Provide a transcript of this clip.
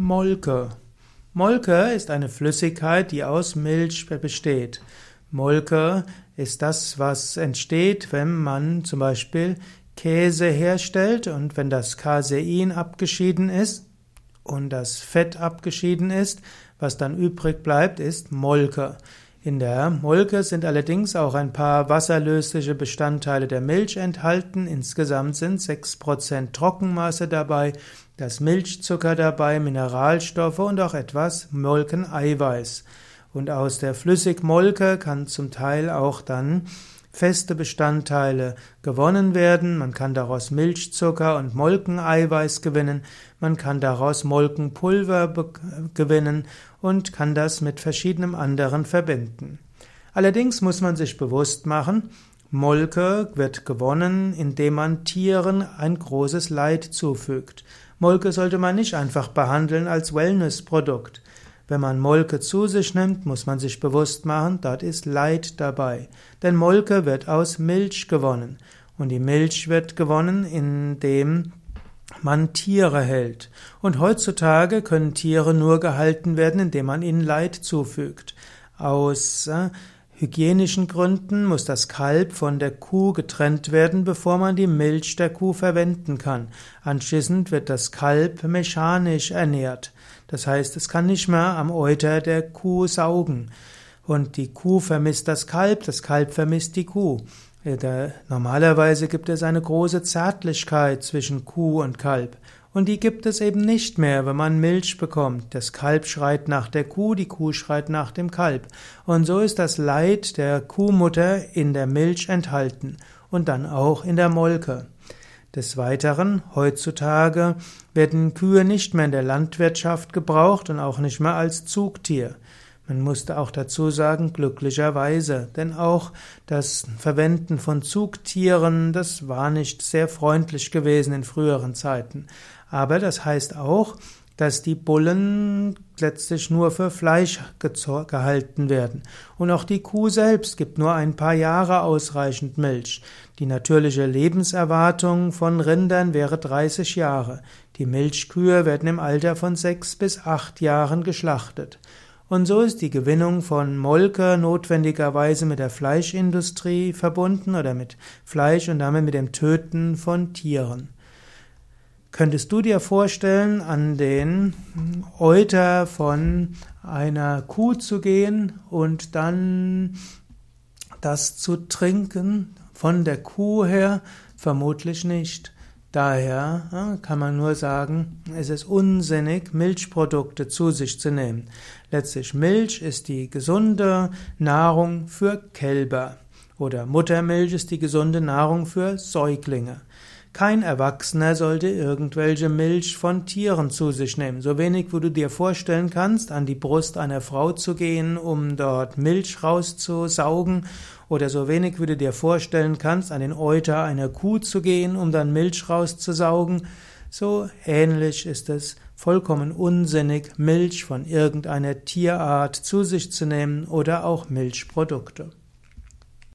Molke. Molke ist eine Flüssigkeit, die aus Milch besteht. Molke ist das, was entsteht, wenn man zum Beispiel Käse herstellt und wenn das Casein abgeschieden ist und das Fett abgeschieden ist, was dann übrig bleibt, ist Molke. In der Molke sind allerdings auch ein paar wasserlösliche Bestandteile der Milch enthalten. Insgesamt sind 6% Trockenmasse dabei, das Milchzucker dabei, Mineralstoffe und auch etwas Molkeneiweiß. Und aus der Flüssigmolke kann zum Teil auch dann feste Bestandteile gewonnen werden. Man kann daraus Milchzucker und Molkeneiweiß gewinnen. Man kann daraus Molkenpulver gewinnen und kann das mit verschiedenen anderen verbinden. Allerdings muss man sich bewusst machen, Molke wird gewonnen, indem man Tieren ein großes Leid zufügt. Molke sollte man nicht einfach behandeln als Wellnessprodukt. Wenn man Molke zu sich nimmt, muss man sich bewusst machen, dort ist Leid dabei. Denn Molke wird aus Milch gewonnen. Und die Milch wird gewonnen, indem man Tiere hält. Und heutzutage können Tiere nur gehalten werden, indem man ihnen Leid zufügt. Aus äh, hygienischen Gründen muss das Kalb von der Kuh getrennt werden, bevor man die Milch der Kuh verwenden kann. Anschließend wird das Kalb mechanisch ernährt. Das heißt, es kann nicht mehr am Euter der Kuh saugen. Und die Kuh vermisst das Kalb, das Kalb vermisst die Kuh. Normalerweise gibt es eine große Zärtlichkeit zwischen Kuh und Kalb. Und die gibt es eben nicht mehr, wenn man Milch bekommt. Das Kalb schreit nach der Kuh, die Kuh schreit nach dem Kalb. Und so ist das Leid der Kuhmutter in der Milch enthalten und dann auch in der Molke. Des Weiteren, heutzutage werden Kühe nicht mehr in der Landwirtschaft gebraucht und auch nicht mehr als Zugtier. Man musste auch dazu sagen, glücklicherweise, denn auch das Verwenden von Zugtieren, das war nicht sehr freundlich gewesen in früheren Zeiten. Aber das heißt auch, dass die Bullen letztlich nur für Fleisch gehalten werden. Und auch die Kuh selbst gibt nur ein paar Jahre ausreichend Milch. Die natürliche Lebenserwartung von Rindern wäre 30 Jahre. Die Milchkühe werden im Alter von sechs bis acht Jahren geschlachtet. Und so ist die Gewinnung von Molke notwendigerweise mit der Fleischindustrie verbunden oder mit Fleisch und damit mit dem Töten von Tieren. Könntest du dir vorstellen, an den Euter von einer Kuh zu gehen und dann das zu trinken von der Kuh her? Vermutlich nicht. Daher kann man nur sagen, es ist unsinnig, Milchprodukte zu sich zu nehmen. Letztlich Milch ist die gesunde Nahrung für Kälber oder Muttermilch ist die gesunde Nahrung für Säuglinge. Kein Erwachsener sollte irgendwelche Milch von Tieren zu sich nehmen. So wenig, wo du dir vorstellen kannst, an die Brust einer Frau zu gehen, um dort Milch rauszusaugen, oder so wenig, wie du dir vorstellen kannst, an den Euter einer Kuh zu gehen, um dann Milch rauszusaugen, so ähnlich ist es vollkommen unsinnig, Milch von irgendeiner Tierart zu sich zu nehmen oder auch Milchprodukte.